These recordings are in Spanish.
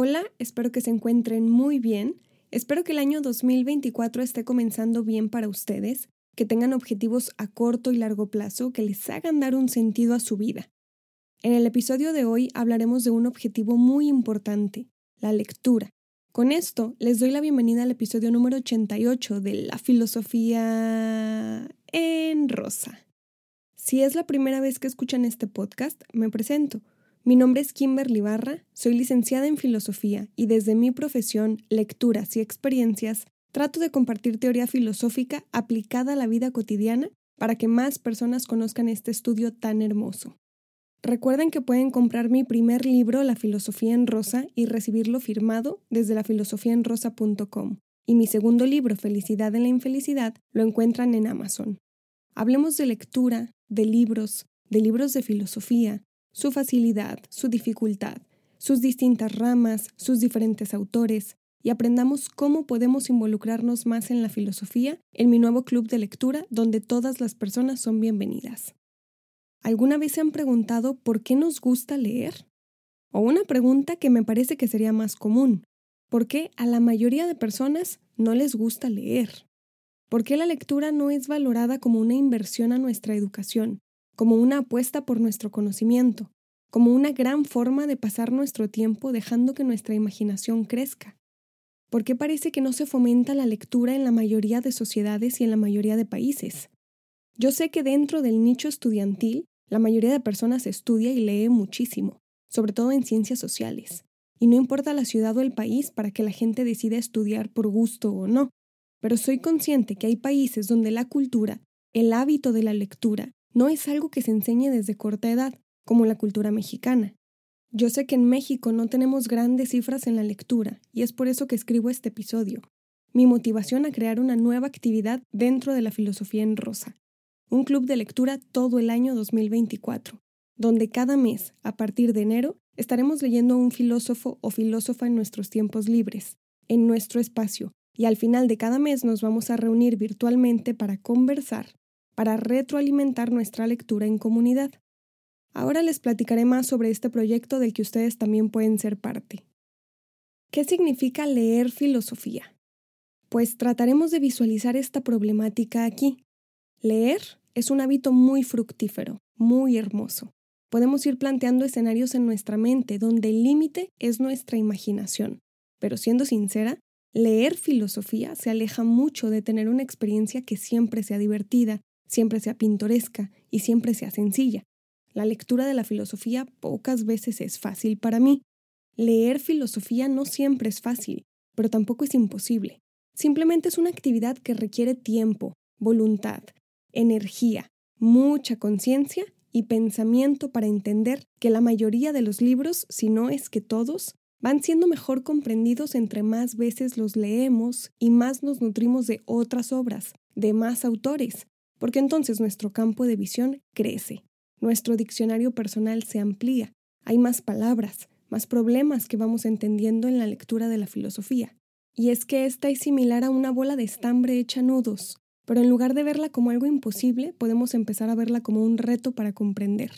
Hola, espero que se encuentren muy bien. Espero que el año 2024 esté comenzando bien para ustedes, que tengan objetivos a corto y largo plazo que les hagan dar un sentido a su vida. En el episodio de hoy hablaremos de un objetivo muy importante, la lectura. Con esto les doy la bienvenida al episodio número 88 de La filosofía en rosa. Si es la primera vez que escuchan este podcast, me presento. Mi nombre es Kimberly Barra, soy licenciada en filosofía y desde mi profesión, lecturas y experiencias, trato de compartir teoría filosófica aplicada a la vida cotidiana para que más personas conozcan este estudio tan hermoso. Recuerden que pueden comprar mi primer libro, La filosofía en rosa, y recibirlo firmado desde lafilosofiaenrosa.com. Y mi segundo libro, Felicidad en la infelicidad, lo encuentran en Amazon. Hablemos de lectura, de libros, de libros de filosofía, su facilidad, su dificultad, sus distintas ramas, sus diferentes autores, y aprendamos cómo podemos involucrarnos más en la filosofía en mi nuevo club de lectura donde todas las personas son bienvenidas. ¿Alguna vez se han preguntado por qué nos gusta leer? O una pregunta que me parece que sería más común. ¿Por qué a la mayoría de personas no les gusta leer? ¿Por qué la lectura no es valorada como una inversión a nuestra educación, como una apuesta por nuestro conocimiento, como una gran forma de pasar nuestro tiempo dejando que nuestra imaginación crezca. ¿Por qué parece que no se fomenta la lectura en la mayoría de sociedades y en la mayoría de países? Yo sé que dentro del nicho estudiantil, la mayoría de personas estudia y lee muchísimo, sobre todo en ciencias sociales, y no importa la ciudad o el país para que la gente decida estudiar por gusto o no, pero soy consciente que hay países donde la cultura, el hábito de la lectura, no es algo que se enseñe desde corta edad, como la cultura mexicana. Yo sé que en México no tenemos grandes cifras en la lectura, y es por eso que escribo este episodio. Mi motivación a crear una nueva actividad dentro de la filosofía en rosa. Un club de lectura todo el año 2024, donde cada mes, a partir de enero, estaremos leyendo a un filósofo o filósofa en nuestros tiempos libres, en nuestro espacio, y al final de cada mes nos vamos a reunir virtualmente para conversar, para retroalimentar nuestra lectura en comunidad. Ahora les platicaré más sobre este proyecto del que ustedes también pueden ser parte. ¿Qué significa leer filosofía? Pues trataremos de visualizar esta problemática aquí. Leer es un hábito muy fructífero, muy hermoso. Podemos ir planteando escenarios en nuestra mente donde el límite es nuestra imaginación. Pero siendo sincera, leer filosofía se aleja mucho de tener una experiencia que siempre sea divertida, siempre sea pintoresca y siempre sea sencilla. La lectura de la filosofía pocas veces es fácil para mí. Leer filosofía no siempre es fácil, pero tampoco es imposible. Simplemente es una actividad que requiere tiempo, voluntad, energía, mucha conciencia y pensamiento para entender que la mayoría de los libros, si no es que todos, van siendo mejor comprendidos entre más veces los leemos y más nos nutrimos de otras obras, de más autores, porque entonces nuestro campo de visión crece, nuestro diccionario personal se amplía, hay más palabras, más problemas que vamos entendiendo en la lectura de la filosofía. Y es que esta es similar a una bola de estambre hecha nudos, pero en lugar de verla como algo imposible, podemos empezar a verla como un reto para comprender.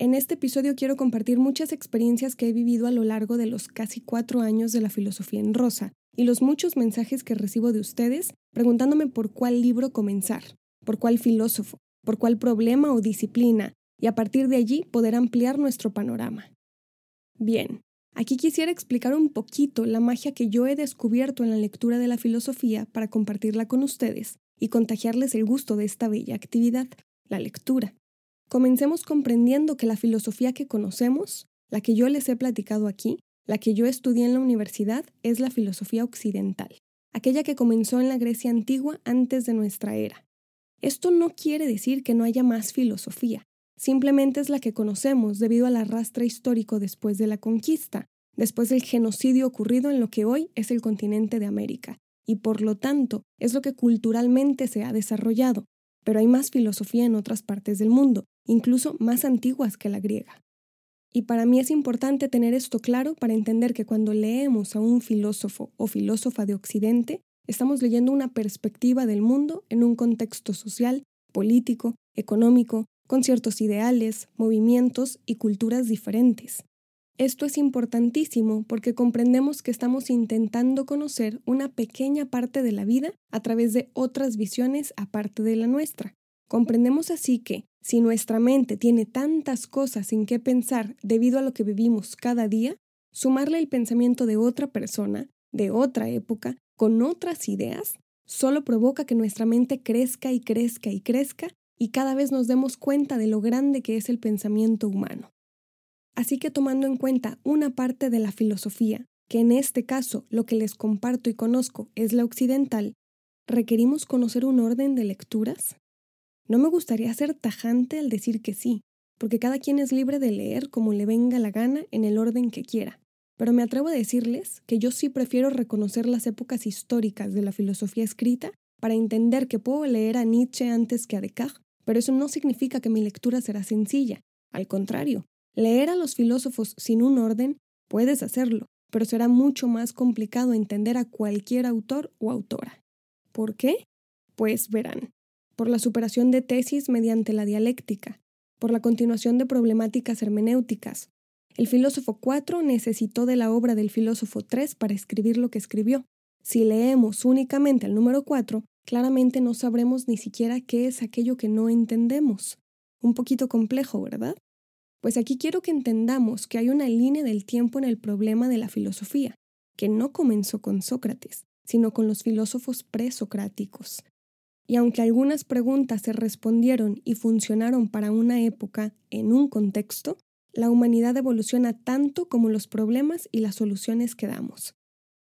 En este episodio quiero compartir muchas experiencias que he vivido a lo largo de los casi cuatro años de la filosofía en rosa y los muchos mensajes que recibo de ustedes preguntándome por cuál libro comenzar, por cuál filósofo, por cuál problema o disciplina, y a partir de allí poder ampliar nuestro panorama. Bien, aquí quisiera explicar un poquito la magia que yo he descubierto en la lectura de la filosofía para compartirla con ustedes y contagiarles el gusto de esta bella actividad, la lectura. Comencemos comprendiendo que la filosofía que conocemos, la que yo les he platicado aquí, la que yo estudié en la universidad, es la filosofía occidental, aquella que comenzó en la Grecia antigua antes de nuestra era, esto no quiere decir que no haya más filosofía, simplemente es la que conocemos debido al arrastre histórico después de la conquista, después del genocidio ocurrido en lo que hoy es el continente de América, y por lo tanto es lo que culturalmente se ha desarrollado, pero hay más filosofía en otras partes del mundo, incluso más antiguas que la griega. Y para mí es importante tener esto claro para entender que cuando leemos a un filósofo o filósofa de Occidente, Estamos leyendo una perspectiva del mundo en un contexto social, político, económico, con ciertos ideales, movimientos y culturas diferentes. Esto es importantísimo porque comprendemos que estamos intentando conocer una pequeña parte de la vida a través de otras visiones aparte de la nuestra. Comprendemos así que, si nuestra mente tiene tantas cosas en qué pensar debido a lo que vivimos cada día, sumarle el pensamiento de otra persona, de otra época, con otras ideas, solo provoca que nuestra mente crezca y crezca y crezca y cada vez nos demos cuenta de lo grande que es el pensamiento humano. Así que tomando en cuenta una parte de la filosofía, que en este caso lo que les comparto y conozco es la occidental, ¿requerimos conocer un orden de lecturas? No me gustaría ser tajante al decir que sí, porque cada quien es libre de leer como le venga la gana en el orden que quiera. Pero me atrevo a decirles que yo sí prefiero reconocer las épocas históricas de la filosofía escrita para entender que puedo leer a Nietzsche antes que a Descartes, pero eso no significa que mi lectura será sencilla. Al contrario, Leer a los filósofos sin un orden puedes hacerlo, pero será mucho más complicado entender a cualquier autor o autora. ¿Por qué? Pues verán, por la superación de tesis mediante la dialéctica, por la continuación de problemáticas hermenéuticas. El filósofo 4 necesitó de la obra del filósofo 3 para escribir lo que escribió. Si leemos únicamente el número 4, claramente no sabremos ni siquiera qué es aquello que no entendemos. Un poquito complejo, ¿verdad? Pues aquí quiero que entendamos que hay una línea del tiempo en el problema de la filosofía, que no comenzó con Sócrates, sino con los filósofos presocráticos. Y aunque algunas preguntas se respondieron y funcionaron para una época en un contexto, la humanidad evoluciona tanto como los problemas y las soluciones que damos.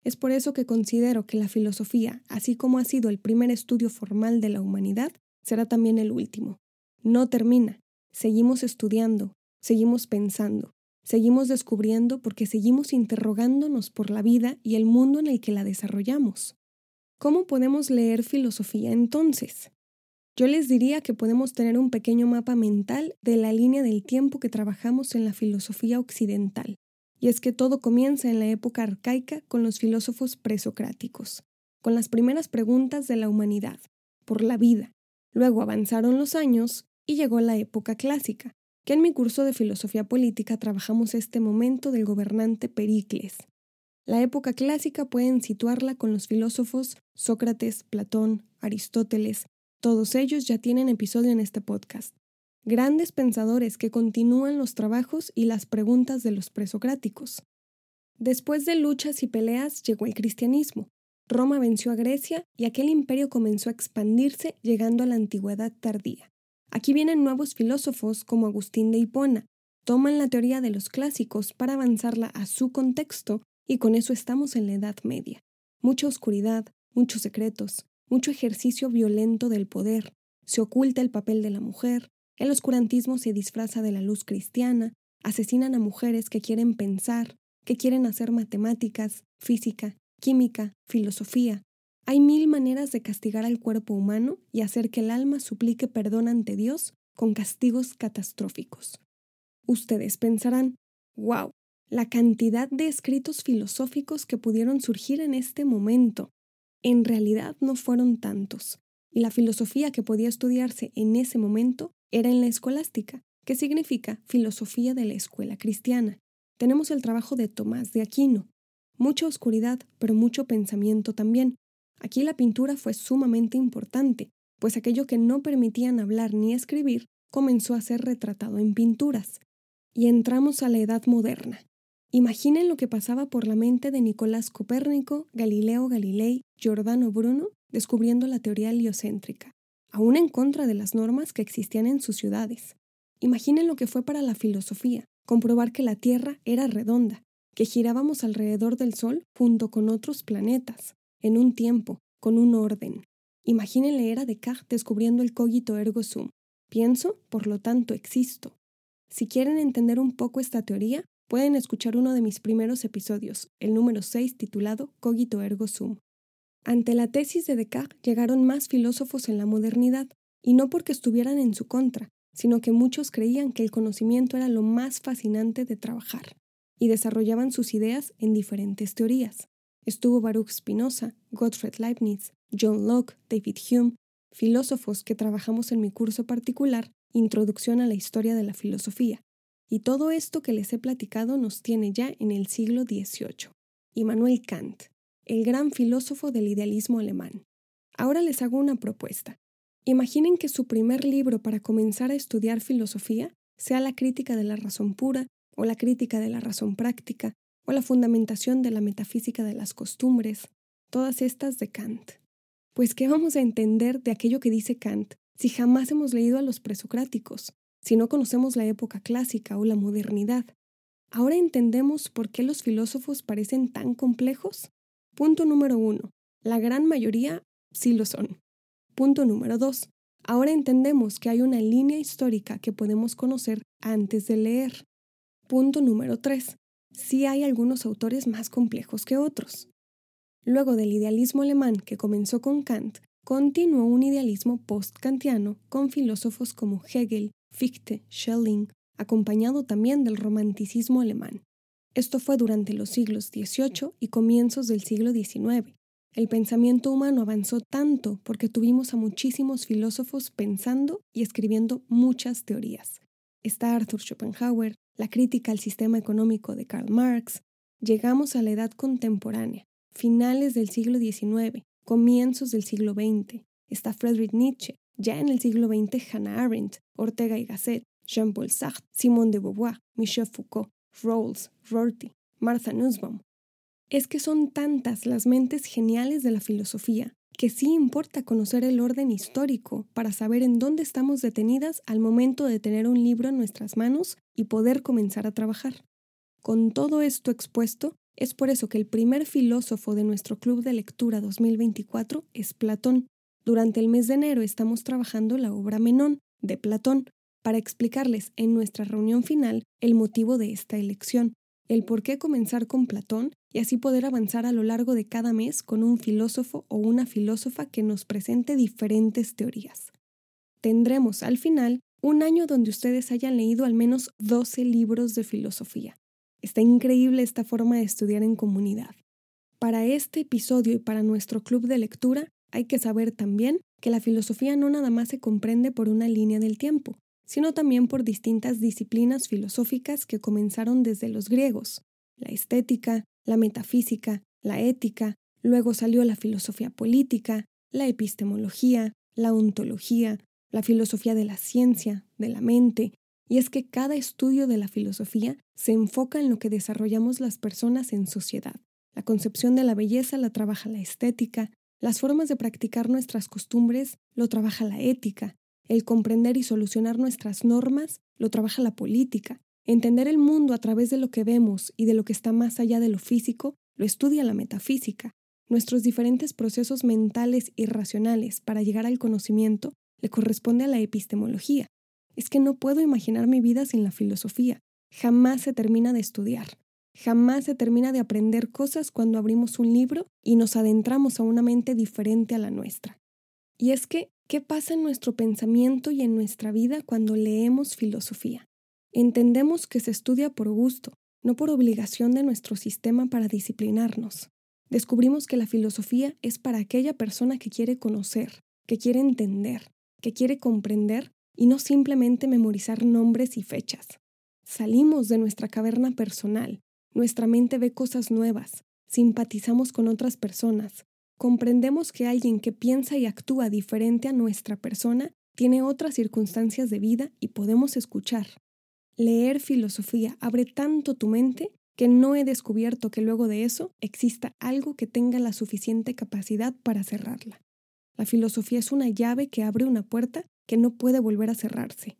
Es por eso que considero que la filosofía, así como ha sido el primer estudio formal de la humanidad, será también el último. No termina. Seguimos estudiando, seguimos pensando, seguimos descubriendo porque seguimos interrogándonos por la vida y el mundo en el que la desarrollamos. ¿Cómo podemos leer filosofía entonces? Yo les diría que podemos tener un pequeño mapa mental de la línea del tiempo que trabajamos en la filosofía occidental, y es que todo comienza en la época arcaica con los filósofos presocráticos, con las primeras preguntas de la humanidad, por la vida. Luego avanzaron los años y llegó la época clásica, que en mi curso de filosofía política trabajamos este momento del gobernante Pericles. La época clásica pueden situarla con los filósofos Sócrates, Platón, Aristóteles, todos ellos ya tienen episodio en este podcast. Grandes pensadores que continúan los trabajos y las preguntas de los presocráticos. Después de luchas y peleas llegó el cristianismo. Roma venció a Grecia y aquel imperio comenzó a expandirse llegando a la antigüedad tardía. Aquí vienen nuevos filósofos como Agustín de Hipona, toman la teoría de los clásicos para avanzarla a su contexto y con eso estamos en la Edad Media. Mucha oscuridad, muchos secretos, mucho ejercicio violento del poder, se oculta el papel de la mujer, el oscurantismo se disfraza de la luz cristiana, asesinan a mujeres que quieren pensar, que quieren hacer matemáticas, física, química, filosofía, hay mil maneras de castigar al cuerpo humano y hacer que el alma suplique perdón ante Dios con castigos catastróficos. Ustedes pensarán, wow, la cantidad de escritos filosóficos que pudieron surgir en este momento. En realidad no fueron tantos, y la filosofía que podía estudiarse en ese momento era en la escolástica, que significa filosofía de la escuela cristiana. Tenemos el trabajo de Tomás de Aquino. Mucha oscuridad, pero mucho pensamiento también, Aquí la pintura fue sumamente importante, pues aquello que no permitían hablar ni escribir comenzó a ser retratado en pinturas. Y entramos a la Edad Moderna. Imaginen lo que pasaba por la mente de Nicolás Copérnico, Galileo Galilei, Giordano Bruno, descubriendo la teoría heliocéntrica, aún en contra de las normas que existían en sus ciudades. Imaginen lo que fue para la filosofía, comprobar que la Tierra era redonda, que girábamos alrededor del Sol junto con otros planetas, en un tiempo, con un orden. Imaginen leer a Descartes descubriendo el cogito ergo sum. Pienso, por lo tanto existo. Si quieren entender un poco esta teoría, pueden escuchar uno de mis primeros episodios, el número 6 titulado Cogito ergo sum. Ante la tesis de Descartes llegaron más filósofos en la modernidad, y no porque estuvieran en su contra, sino que muchos creían que el conocimiento era lo más fascinante de trabajar, y desarrollaban sus ideas en diferentes teorías. Estuvo Baruch Spinoza, Gottfried Leibniz, John Locke, David Hume, filósofos que trabajamos en mi curso particular Introducción a la Historia de la Filosofía. y todo esto que les he platicado nos tiene ya en el siglo XVIII. Immanuel Kant, el gran filósofo del idealismo alemán. Ahora les hago una propuesta. Imaginen que su primer libro para comenzar a estudiar filosofía sea la crítica de la razón pura, o la crítica de la razón práctica, o la fundamentación de la metafísica de las costumbres, todas estas de Kant. Pues, ¿qué vamos a entender de aquello que dice Kant si jamás hemos leído a los presocráticos, si no conocemos la época clásica o la modernidad? ¿Ahora entendemos por qué los filósofos parecen tan complejos? Punto número uno. La gran mayoría sí lo son. Punto número dos. Ahora entendemos que hay una línea histórica que podemos conocer antes de leer. Punto número tres. Sí hay algunos autores más complejos que otros. Luego del idealismo alemán que comenzó con Kant, continuó un idealismo post-kantiano con filósofos como Hegel, Fichte, Schelling, acompañado también del romanticismo alemán. Esto fue durante los siglos XVIII y comienzos del siglo XIX. El pensamiento humano avanzó tanto porque tuvimos a muchísimos filósofos pensando y escribiendo muchas teorías. Está Arthur Schopenhauer, la crítica al sistema económico de Karl Marx. Llegamos a la edad contemporánea, finales del siglo XIX, comienzos del siglo XX. Está Friedrich Nietzsche, ya en el siglo XX Hannah Arendt, Ortega y Gasset, Jean-Paul Sartre, Simone de Beauvoir, Michel Foucault, Rawls, Rorty, Martha Nussbaum. Es que son tantas las mentes geniales de la filosofía que sí importa conocer el orden histórico para saber en dónde estamos detenidas al momento de tener un libro en nuestras manos y poder comenzar a trabajar. Con todo esto expuesto, es por eso que el primer filósofo de nuestro club de lectura 2024 es Platón. Durante el mes de enero estamos trabajando la obra Menón de Platón, para explicarles en nuestra reunión final el motivo de esta elección, el por qué comenzar con Platón y así poder avanzar a lo largo de cada mes con un filósofo o una filósofa que nos presente diferentes teorías. Tendremos al final un año donde ustedes hayan leído al menos 12 libros de filosofía. Está increíble esta forma de estudiar en comunidad. Para este episodio y para nuestro club de lectura hay que saber también que la filosofía no nada más se comprende por una línea del tiempo, sino también por distintas disciplinas filosóficas que comenzaron desde los griegos, la estética, la metafísica, la ética, luego salió la filosofía política, la epistemología, la ontología, la filosofía de la ciencia, de la mente, y es que cada estudio de la filosofía se enfoca en lo que desarrollamos las personas en sociedad. La concepción de la belleza la trabaja la estética, las formas de practicar nuestras costumbres lo trabaja la ética, el comprender y solucionar nuestras normas lo trabaja la política. Entender el mundo a través de lo que vemos y de lo que está más allá de lo físico lo estudia la metafísica. Nuestros diferentes procesos mentales y racionales para llegar al conocimiento le corresponde a la epistemología. Es que no puedo imaginar mi vida sin la filosofía. Jamás se termina de estudiar. Jamás se termina de aprender cosas cuando abrimos un libro y nos adentramos a una mente diferente a la nuestra. Y es que ¿Qué pasa en nuestro pensamiento y en nuestra vida cuando leemos filosofía? Entendemos que se estudia por gusto, no por obligación de nuestro sistema para disciplinarnos. Descubrimos que la filosofía es para aquella persona que quiere conocer, que quiere entender, que quiere comprender y no simplemente memorizar nombres y fechas. Salimos de nuestra caverna personal, nuestra mente ve cosas nuevas, simpatizamos con otras personas, comprendemos que alguien que piensa y actúa diferente a nuestra persona tiene otras circunstancias de vida y podemos escuchar. Leer filosofía abre tanto tu mente que no he descubierto que luego de eso exista algo que tenga la suficiente capacidad para cerrarla. La filosofía es una llave que abre una puerta que no puede volver a cerrarse.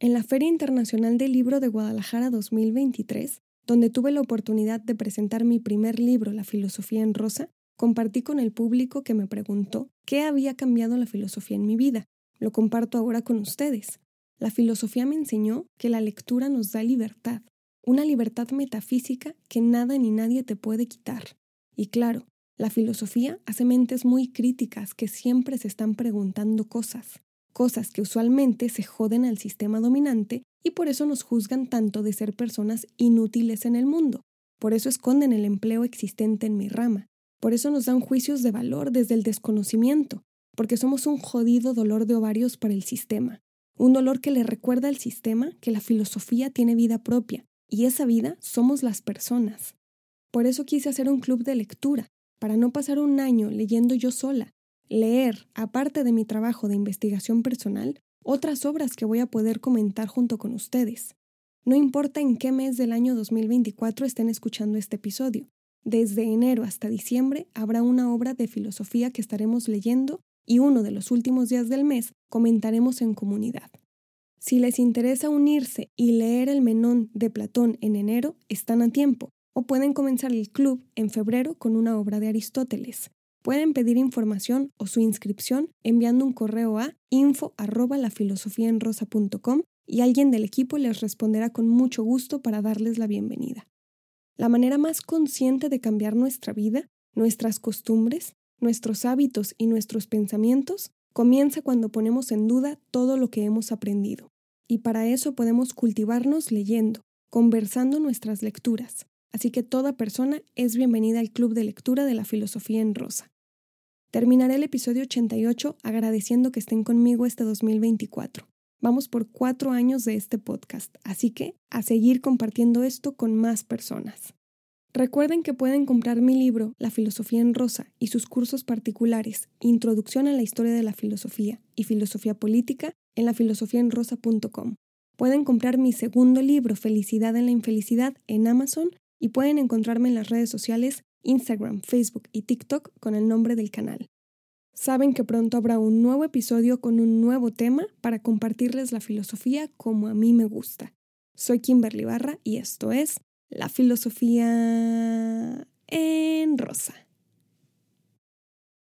En la Feria Internacional del Libro de Guadalajara 2023, donde tuve la oportunidad de presentar mi primer libro, La filosofía en rosa, compartí con el público que me preguntó qué había cambiado la filosofía en mi vida. Lo comparto ahora con ustedes. La filosofía me enseñó que la lectura nos da libertad, una libertad metafísica que nada ni nadie te puede quitar. Y claro, la filosofía hace mentes muy críticas que siempre se están preguntando cosas, cosas que usualmente se joden al sistema dominante y por eso nos juzgan tanto de ser personas inútiles en el mundo. Por eso esconden el empleo existente en mi rama, por eso nos dan juicios de valor desde el desconocimiento, porque somos un jodido dolor de ovarios para el sistema, un dolor que le recuerda al sistema que la filosofía tiene vida propia, y esa vida somos las personas. Por eso quise hacer un club de lectura, para no pasar un año leyendo yo sola, leer, aparte de mi trabajo de investigación personal, otras obras que voy a poder comentar junto con ustedes. No importa en qué mes del año 2024 estén escuchando este episodio, desde enero hasta diciembre habrá una obra de filosofía que estaremos leyendo y uno de los últimos días del mes comentaremos en comunidad. Si les interesa unirse y leer el Menón de Platón en enero, están a tiempo, o pueden comenzar el club en febrero con una obra de Aristóteles. Pueden pedir información o su inscripción enviando un correo a info y alguien del equipo les responderá con mucho gusto para darles la bienvenida. La manera más consciente de cambiar nuestra vida, nuestras costumbres, nuestros hábitos y nuestros pensamientos comienza cuando ponemos en duda todo lo que hemos aprendido. Y para eso podemos cultivarnos leyendo, conversando nuestras lecturas. Así que toda persona es bienvenida al Club de Lectura de la Filosofía en Rosa. Terminaré el episodio 88 agradeciendo que estén conmigo este 2024. Vamos por cuatro años de este podcast, así que a seguir compartiendo esto con más personas. Recuerden que pueden comprar mi libro La filosofía en rosa y sus cursos particulares Introducción a la historia de la filosofía y Filosofía política en lafilosofiaenrosa.com. Pueden comprar mi segundo libro Felicidad en la infelicidad en Amazon y pueden encontrarme en las redes sociales Instagram, Facebook y TikTok con el nombre del canal. Saben que pronto habrá un nuevo episodio con un nuevo tema para compartirles la filosofía como a mí me gusta. Soy Kimberly Barra y esto es La filosofía en rosa.